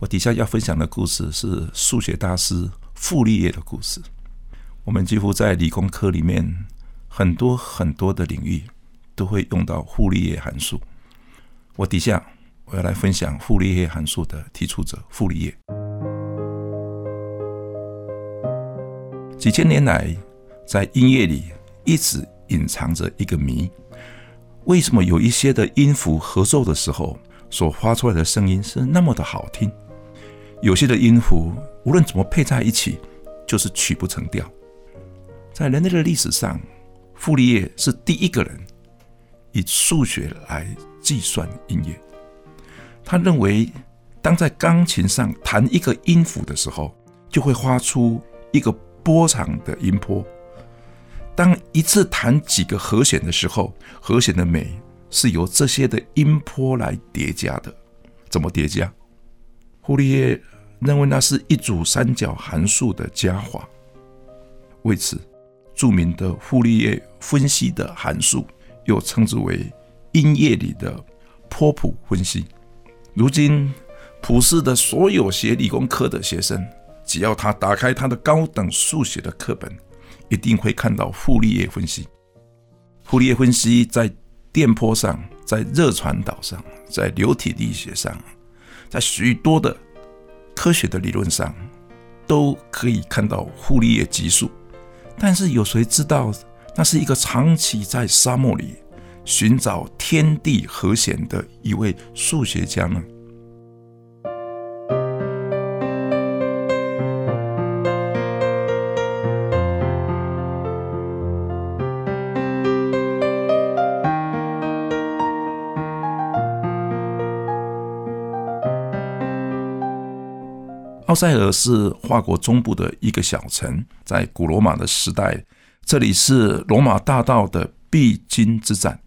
我底下要分享的故事是数学大师傅立叶的故事。我们几乎在理工科里面很多很多的领域都会用到傅立叶函数。我底下我要来分享傅立叶函数的提出者傅立叶。几千年来，在音乐里一直隐藏着一个谜：为什么有一些的音符合奏的时候所发出来的声音是那么的好听？有些的音符无论怎么配在一起，就是曲不成调。在人类的历史上，傅立叶是第一个人以数学来计算音乐。他认为，当在钢琴上弹一个音符的时候，就会发出一个波长的音波。当一次弹几个和弦的时候，和弦的美是由这些的音波来叠加的。怎么叠加？傅立叶认为那是一组三角函数的加法。为此。著名的傅立叶分析的函数，又称之为音乐里的波谱分析。如今，普世的所有学理工科的学生，只要他打开他的高等数学的课本，一定会看到傅立叶分析。傅立叶分析在电波上，在热传导上，在流体力学上，在许多的科学的理论上，都可以看到傅立叶级数。但是有谁知道，那是一个长期在沙漠里寻找天地和弦的一位数学家呢？奥塞尔是法国中部的一个小城，在古罗马的时代，这里是罗马大道的必经之战。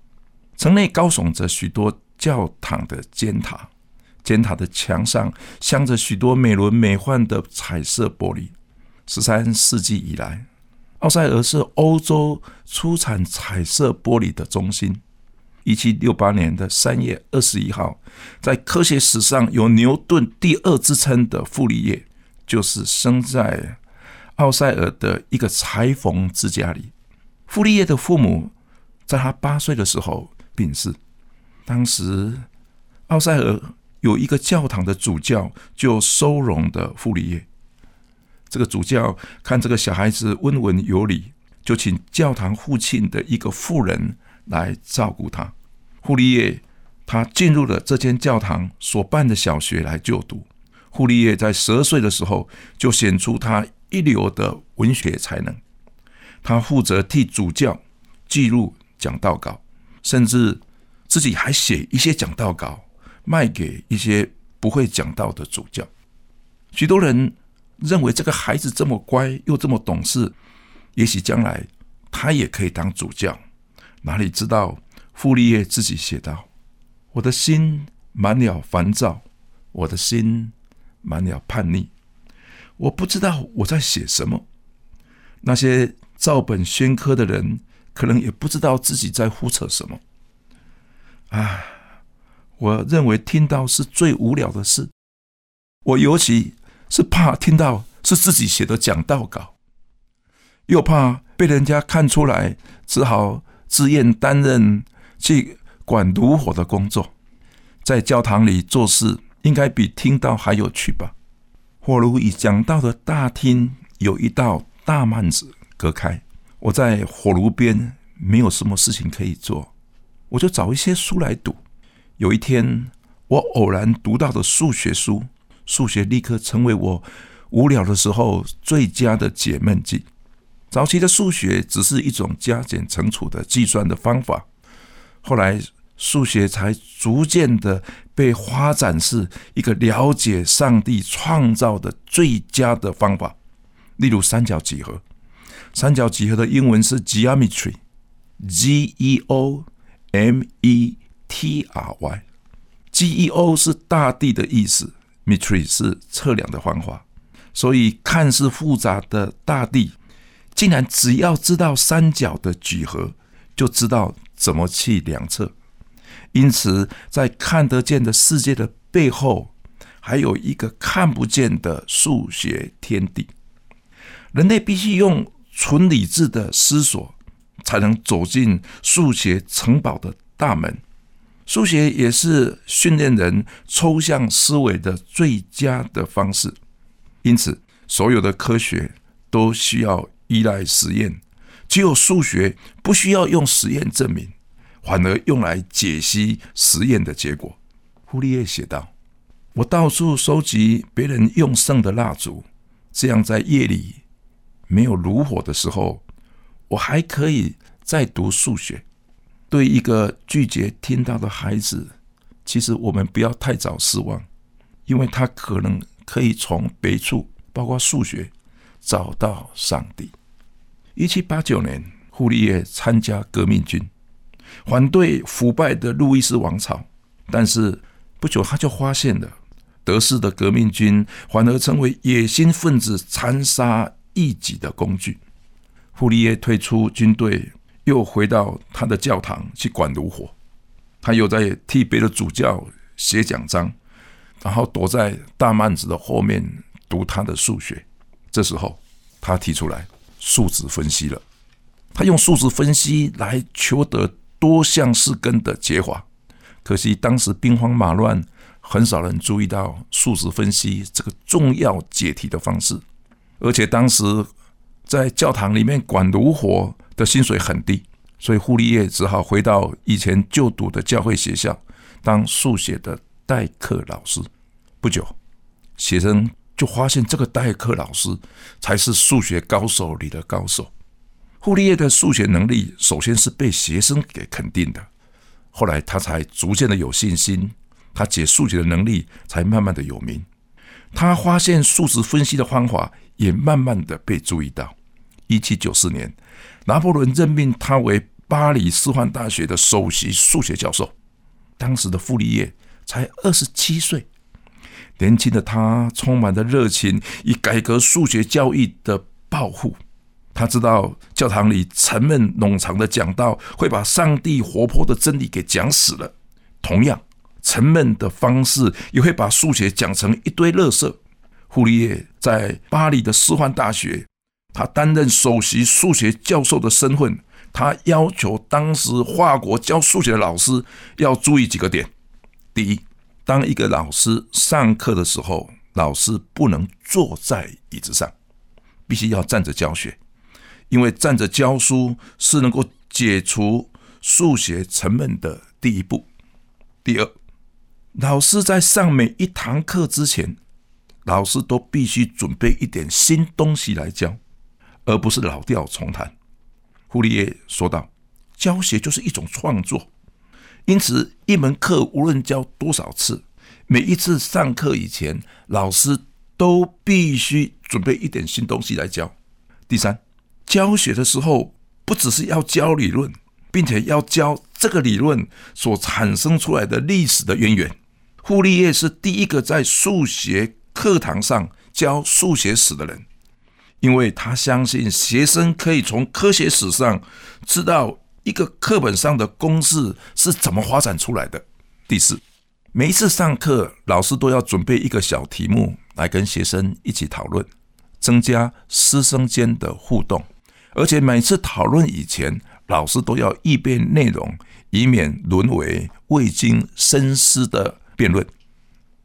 城内高耸着许多教堂的尖塔，尖塔的墙上镶着许多美轮美奂的彩色玻璃。十三世纪以来，奥塞尔是欧洲出产彩色玻璃的中心。一七六八年的三月二十一号，在科学史上有牛顿第二之称的傅立叶，就是生在奥塞尔的一个裁缝之家里。傅立叶的父母在他八岁的时候病逝。当时奥塞尔有一个教堂的主教，就收容的傅立叶。这个主教看这个小孩子温文有礼，就请教堂附近的一个妇人。来照顾他，傅立叶他进入了这间教堂所办的小学来就读。傅立叶在十二岁的时候就显出他一流的文学才能，他负责替主教记录讲道稿，甚至自己还写一些讲道稿卖给一些不会讲道的主教。许多人认为这个孩子这么乖又这么懂事，也许将来他也可以当主教。哪里知道，傅立叶自己写道：“我的心满了烦躁，我的心满了叛逆，我不知道我在写什么。那些照本宣科的人，可能也不知道自己在胡扯什么。啊，我认为听到是最无聊的事。我尤其是怕听到是自己写的讲道稿，又怕被人家看出来，只好。”自愿担任去管炉火的工作，在教堂里做事，应该比听到还有趣吧？火炉与讲道的大厅有一道大幔子隔开，我在火炉边没有什么事情可以做，我就找一些书来读。有一天，我偶然读到的数学书，数学立刻成为我无聊的时候最佳的解闷剂。早期的数学只是一种加减乘除的计算的方法，后来数学才逐渐的被发展是一个了解上帝创造的最佳的方法。例如三角几何，三角几何的英文是 geometry，G E O M E T R Y，G E O 是大地的意思，metry 是测量的方法。所以看似复杂的大地，竟然只要知道三角的几何，就知道怎么去量测。因此，在看得见的世界的背后，还有一个看不见的数学天地。人类必须用纯理智的思索，才能走进数学城堡的大门。数学也是训练人抽象思维的最佳的方式。因此，所有的科学都需要依赖实验，只有数学不需要用实验证明。反而用来解析实验的结果。胡利叶写道：“我到处收集别人用剩的蜡烛，这样在夜里没有炉火的时候，我还可以再读数学。对一个拒绝听到的孩子，其实我们不要太早失望，因为他可能可以从别处，包括数学，找到上帝。”一七八九年，胡利叶参加革命军。反对腐败的路易斯王朝，但是不久他就发现了，德式的革命军反而成为野心分子残杀异己的工具。傅利叶退出军队，又回到他的教堂去管炉火，他又在替别的主教写讲章，然后躲在大幔子的后面读他的数学。这时候，他提出来数值分析了，他用数值分析来求得。多项式根的解法，可惜当时兵荒马乱，很少人注意到数值分析这个重要解题的方式。而且当时在教堂里面管炉火的薪水很低，所以傅立叶只好回到以前就读的教会学校当数学的代课老师。不久，学生就发现这个代课老师才是数学高手里的高手。傅立叶的数学能力，首先是被学生给肯定的，后来他才逐渐的有信心，他解数学的能力才慢慢的有名。他发现数值分析的方法也慢慢的被注意到。一七九四年，拿破仑任命他为巴黎师范大学的首席数学教授。当时的傅立叶才二十七岁，年轻的他充满着热情，以改革数学教育的抱负。他知道教堂里沉闷冗长的讲道会把上帝活泼的真理给讲死了，同样沉闷的方式也会把数学讲成一堆垃圾。傅立叶在巴黎的师范大学，他担任首席数学教授的身份，他要求当时法国教数学的老师要注意几个点：第一，当一个老师上课的时候，老师不能坐在椅子上，必须要站着教学。因为站着教书是能够解除数学沉闷的第一步。第二，老师在上每一堂课之前，老师都必须准备一点新东西来教，而不是老调重弹。胡立叶说道：“教学就是一种创作，因此一门课无论教多少次，每一次上课以前，老师都必须准备一点新东西来教。”第三。教学的时候，不只是要教理论，并且要教这个理论所产生出来的历史的渊源。傅立叶是第一个在数学课堂上教数学史的人，因为他相信学生可以从科学史上知道一个课本上的公式是怎么发展出来的。第四，每一次上课，老师都要准备一个小题目来跟学生一起讨论。增加师生间的互动，而且每次讨论以前，老师都要预备内容，以免沦为未经深思的辩论。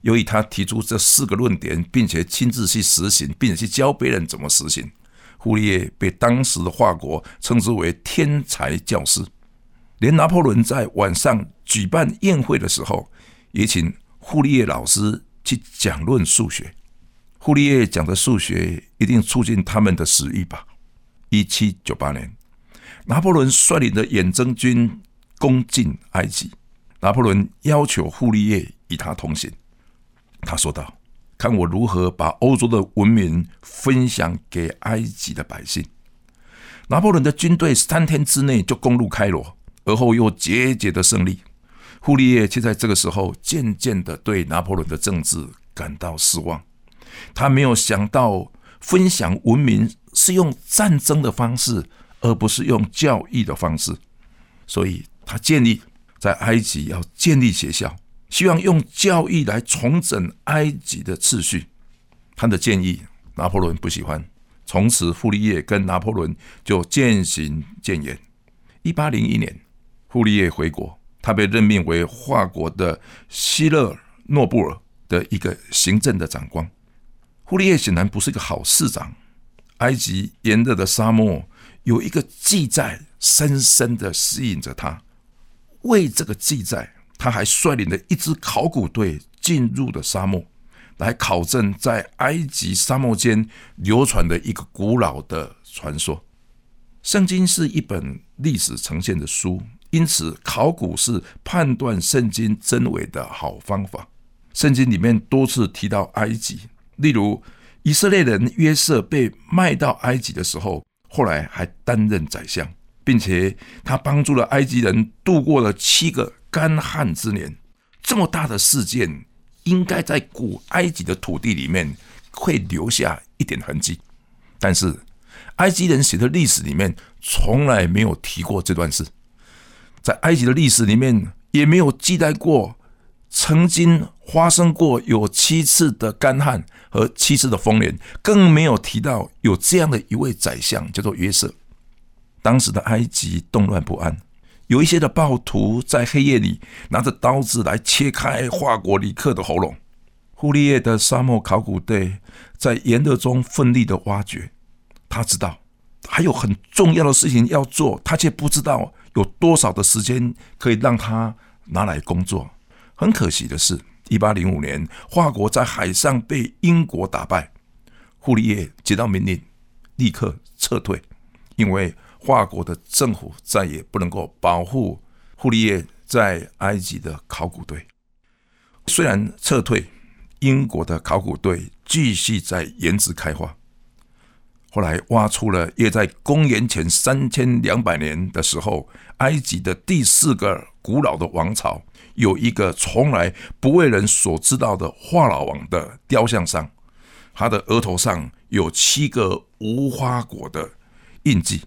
由于他提出这四个论点，并且亲自去实行，并且去教别人怎么实行，傅立叶被当时的华国称之为天才教师。连拿破仑在晚上举办宴会的时候，也请傅立叶老师去讲论数学。傅立叶讲的数学一定促进他们的食欲吧。一七九八年，拿破仑率领的远征军攻进埃及，拿破仑要求傅立叶与他同行。他说道：“看我如何把欧洲的文明分享给埃及的百姓。”拿破仑的军队三天之内就攻入开罗，而后又节节的胜利。傅立叶却在这个时候渐渐的对拿破仑的政治感到失望。他没有想到分享文明是用战争的方式，而不是用教育的方式，所以他建议在埃及要建立学校，希望用教育来重整埃及的秩序。他的建议拿破仑不喜欢，从此傅立叶跟拿破仑就渐行渐远。一八零一年，傅立叶回国，他被任命为法国的希勒诺布尔的一个行政的长官。傅立叶显然不是一个好市长。埃及炎热的沙漠有一个记载，深深的吸引着他。为这个记载，他还率领了一支考古队进入了沙漠，来考证在埃及沙漠间流传的一个古老的传说。圣经是一本历史呈现的书，因此考古是判断圣经真伪的好方法。圣经里面多次提到埃及。例如，以色列人约瑟被卖到埃及的时候，后来还担任宰相，并且他帮助了埃及人度过了七个干旱之年。这么大的事件，应该在古埃及的土地里面会留下一点痕迹，但是埃及人写的历史里面从来没有提过这段事，在埃及的历史里面也没有记载过。曾经发生过有七次的干旱和七次的丰年，更没有提到有这样的一位宰相叫做约瑟。当时的埃及动乱不安，有一些的暴徒在黑夜里拿着刀子来切开华国旅客的喉咙。忽利叶的沙漠考古队在炎热中奋力的挖掘，他知道还有很重要的事情要做，他却不知道有多少的时间可以让他拿来工作。很可惜的是，一八零五年，法国在海上被英国打败。傅立叶接到命令，立刻撤退，因为法国的政府再也不能够保护傅立叶在埃及的考古队。虽然撤退，英国的考古队继续在岩石开发。后来挖出了约在公元前三千两百年的时候，埃及的第四个古老的王朝。有一个从来不为人所知道的法老王的雕像上，他的额头上有七个无花果的印记，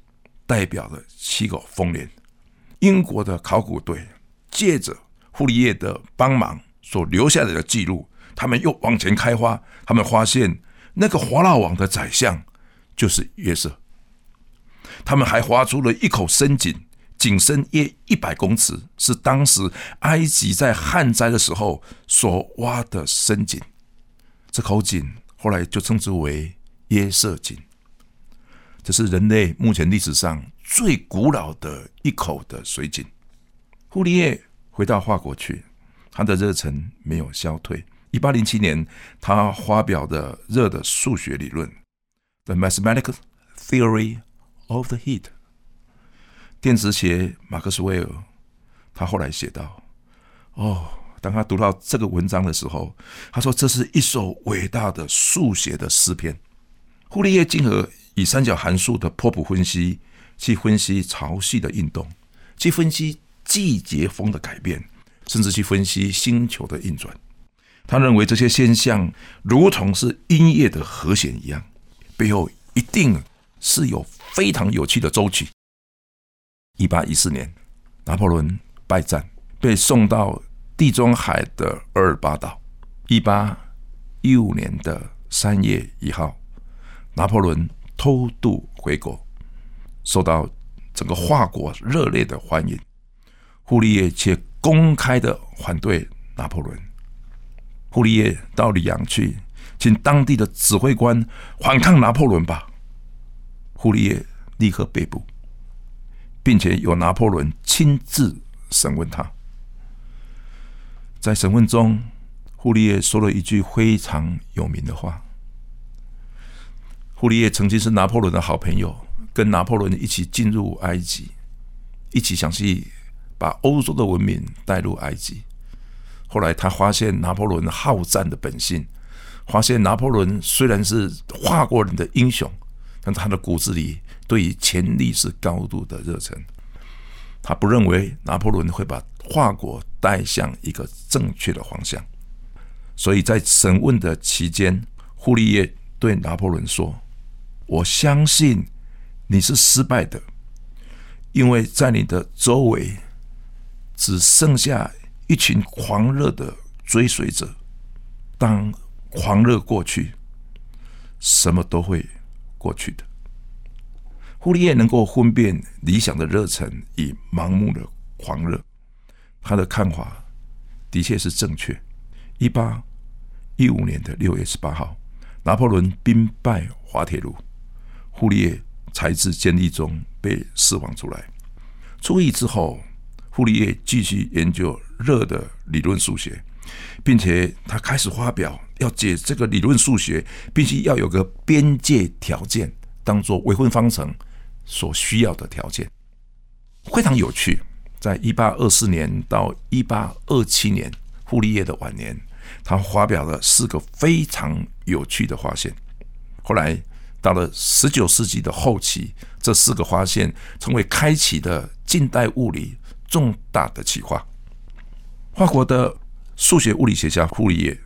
代表了七个丰年。英国的考古队借着傅里叶的帮忙所留下来的记录，他们又往前开发，他们发现那个华老王的宰相就是约瑟，他们还挖出了一口深井。井深约一百公尺，是当时埃及在旱灾的时候所挖的深井。这口井后来就称之为约瑟井。这是人类目前历史上最古老的一口的水井。傅立叶回到法国去，他的热忱没有消退。一八零七年，他发表的热的数学理论《The Mathematical Theory of the Heat》。电子学马克思韦尔，他后来写道：“哦，当他读到这个文章的时候，他说这是一首伟大的数学的诗篇。傅立叶进而以三角函数的波谱分析，去分析潮汐的运动，去分析季节风的改变，甚至去分析星球的运转。他认为这些现象如同是音乐的和弦一样，背后一定是有非常有趣的周期。”一八一四年，拿破仑败战，被送到地中海的厄尔巴岛。一八一五年的三月一号，拿破仑偷渡回国，受到整个法国热烈的欢迎。傅立叶却公开的反对拿破仑。傅立叶到里昂去，请当地的指挥官反抗拿破仑吧。傅立叶立刻被捕。并且由拿破仑亲自审问他。在审问中，傅立叶说了一句非常有名的话。傅立叶曾经是拿破仑的好朋友，跟拿破仑一起进入埃及，一起想去把欧洲的文明带入埃及。后来他发现拿破仑好战的本性，发现拿破仑虽然是法国人的英雄，但他的骨子里对于权力是高度的热忱。他不认为拿破仑会把法国带向一个正确的方向，所以在审问的期间，傅立叶对拿破仑说：“我相信你是失败的，因为在你的周围只剩下一群狂热的追随者。当狂热过去，什么都会过去的。”傅立叶能够分辨理想的热忱与盲目的狂热，他的看法的确是正确。一八一五年的六月十八号，拿破仑兵败滑铁卢，傅立叶才智建立中被释放出来。出狱之后，傅立叶继续研究热的理论数学，并且他开始发表要解这个理论数学必须要有个边界条件，当做微分方程。所需要的条件非常有趣。在一八二四年到一八二七年，傅立叶的晚年，他发表了四个非常有趣的发现。后来到了十九世纪的后期，这四个发现成为开启的近代物理重大的启发。法国的数学物理学家傅立叶，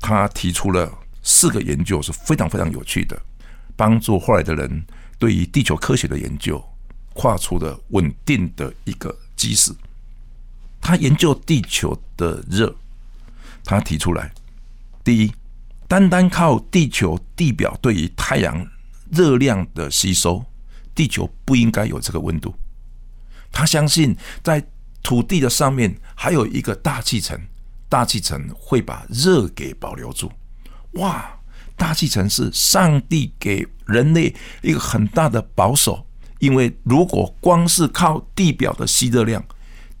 他提出了四个研究是非常非常有趣的，帮助后来的人。对于地球科学的研究，跨出了稳定的一个基石。他研究地球的热，他提出来：第一，单单靠地球地表对于太阳热量的吸收，地球不应该有这个温度。他相信，在土地的上面还有一个大气层，大气层会把热给保留住。哇！大气层是上帝给人类一个很大的保守，因为如果光是靠地表的吸热量，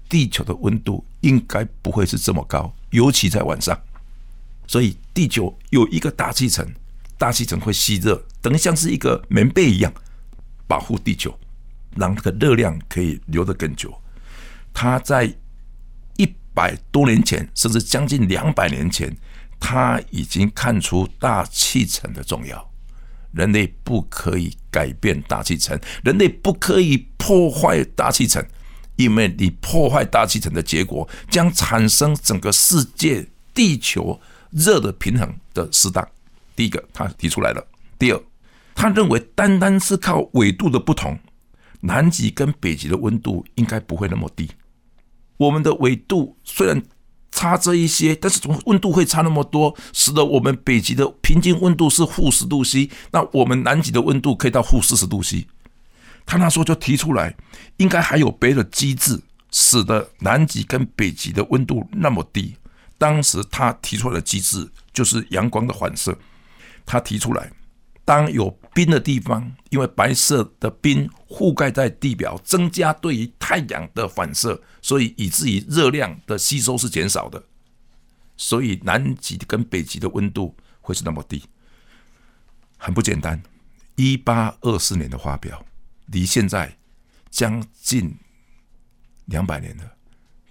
地球的温度应该不会是这么高，尤其在晚上。所以地球有一个大气层，大气层会吸热，等于像是一个棉被一样，保护地球，让这个热量可以留得更久。它在一百多年前，甚至将近两百年前。他已经看出大气层的重要，人类不可以改变大气层，人类不可以破坏大气层，因为你破坏大气层的结果，将产生整个世界地球热的平衡的适当。第一个，他提出来了；第二，他认为单单是靠纬度的不同，南极跟北极的温度应该不会那么低。我们的纬度虽然。差这一些，但是从温度会差那么多，使得我们北极的平均温度是负十度 C，那我们南极的温度可以到负四十度 C。他那时候就提出来，应该还有别的机制，使得南极跟北极的温度那么低。当时他提出来的机制就是阳光的反射。他提出来。当有冰的地方，因为白色的冰覆盖在地表，增加对于太阳的反射，所以以至于热量的吸收是减少的。所以南极跟北极的温度会是那么低，很不简单。一八二四年的发表，离现在将近两百年了，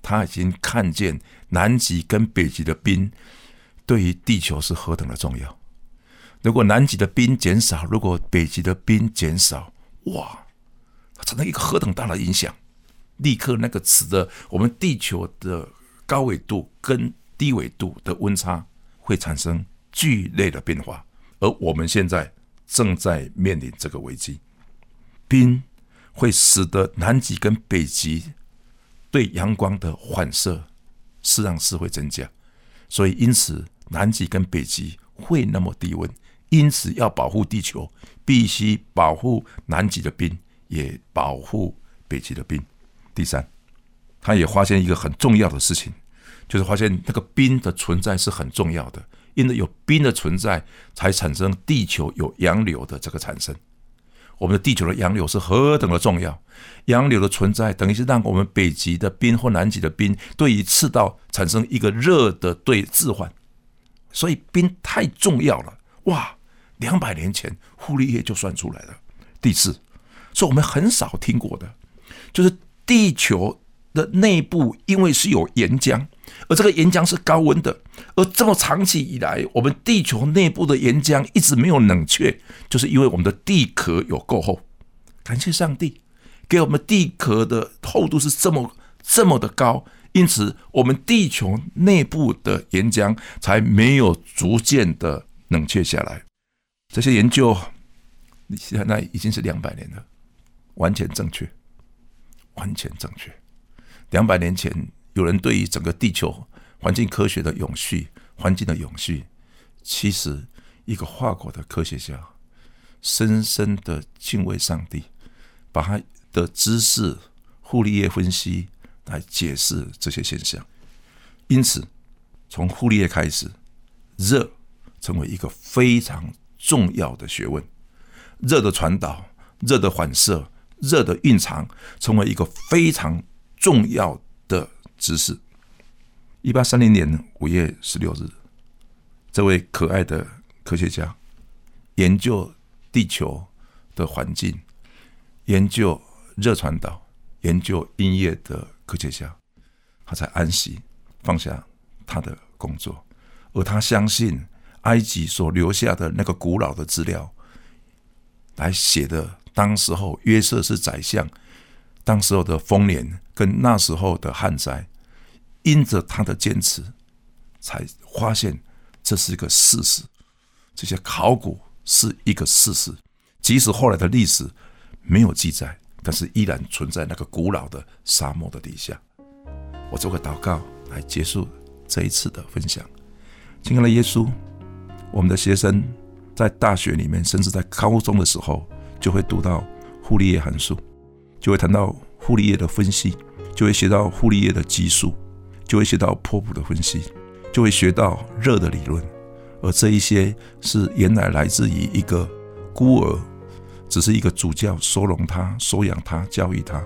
他已经看见南极跟北极的冰对于地球是何等的重要。如果南极的冰减少，如果北极的冰减少，哇，它产生一个何等大的影响！立刻那个词的，我们地球的高纬度跟低纬度的温差会产生剧烈的变化，而我们现在正在面临这个危机。冰会使得南极跟北极对阳光的反射实际上是会增加，所以因此南极跟北极会那么低温。因此，要保护地球，必须保护南极的冰，也保护北极的冰。第三，他也发现一个很重要的事情，就是发现那个冰的存在是很重要的，因为有冰的存在，才产生地球有洋流的这个产生。我们的地球的洋流是何等的重要，洋流的存在等于是让我们北极的冰或南极的冰对于赤道产生一个热的对置换，所以冰太重要了，哇！两百年前，傅立叶就算出来了。第四，是我们很少听过的，就是地球的内部因为是有岩浆，而这个岩浆是高温的，而这么长期以来，我们地球内部的岩浆一直没有冷却，就是因为我们的地壳有够厚。感谢上帝，给我们地壳的厚度是这么这么的高，因此我们地球内部的岩浆才没有逐渐的冷却下来。这些研究，现在已经是两百年了，完全正确，完全正确。两百年前，有人对于整个地球环境科学的永续、环境的永续，其实一个法国的科学家深深的敬畏上帝。把他的知识、傅立叶分析来解释这些现象，因此从傅立叶开始，热成为一个非常重要的学问，热的传导、热的反射、热的蕴藏，成为一个非常重要的知识。一八三零年五月十六日，这位可爱的科学家研究地球的环境。研究热传导、研究音乐的科学家，他才安息放下他的工作，而他相信埃及所留下的那个古老的资料，来写的当时候约瑟是宰相，当时候的丰年跟那时候的旱灾，因着他的坚持，才发现这是一个事实，这些考古是一个事实，即使后来的历史。没有记载，但是依然存在那个古老的沙漠的底下。我做个祷告来结束这一次的分享。亲爱的耶稣，我们的学生在大学里面，甚至在高中的时候，就会读到傅立叶函数，就会谈到傅立叶的分析，就会学到傅立叶的级数，就会学到波普的分析，就会学到热的理论。而这一些是原来来自于一个孤儿。只是一个主教收容他、收养他、教育他，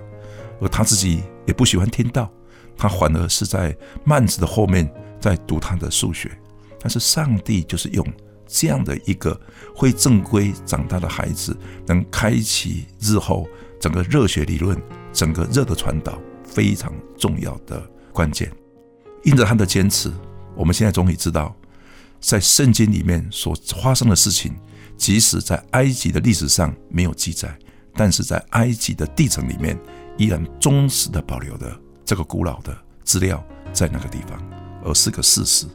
而他自己也不喜欢听到，他反而是在曼子的后面在读他的数学。但是上帝就是用这样的一个会正规长大的孩子，能开启日后整个热学理论、整个热的传导非常重要的关键。因着他的坚持，我们现在终于知道，在圣经里面所发生的事情。即使在埃及的历史上没有记载，但是在埃及的地层里面，依然忠实的保留的这个古老的资料在那个地方，而是个事实。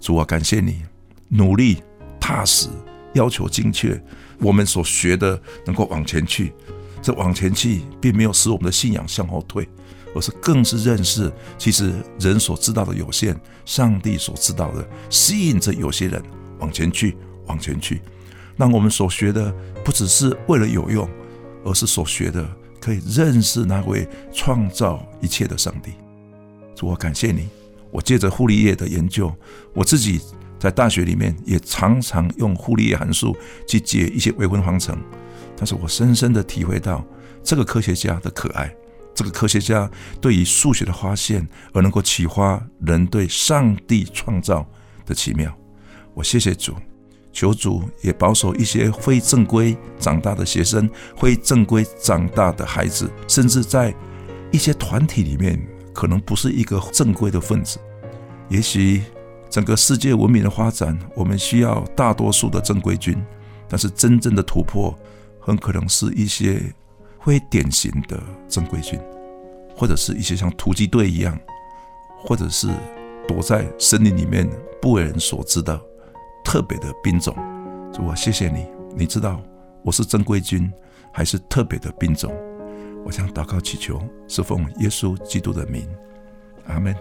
主啊，感谢你努力踏实，要求精确，我们所学的能够往前去。这往前去，并没有使我们的信仰向后退，而是更是认识，其实人所知道的有限，上帝所知道的吸引着有些人往前去，往前去。让我们所学的不只是为了有用，而是所学的可以认识那位创造一切的上帝。主，我感谢你。我借着傅立叶的研究，我自己在大学里面也常常用傅立叶函数去解一些微分方程。但是我深深的体会到这个科学家的可爱，这个科学家对于数学的发现而能够启发人对上帝创造的奇妙。我谢谢主。求主也保守一些非正规长大的学生，非正规长大的孩子，甚至在一些团体里面，可能不是一个正规的分子。也许整个世界文明的发展，我们需要大多数的正规军，但是真正的突破，很可能是一些非典型的正规军，或者是一些像突击队一样，或者是躲在森林里面不为人所知的。特别的兵种，主啊，谢谢你，你知道我是正规军还是特别的兵种？我想祷告祈求，是奉耶稣基督的名，阿门。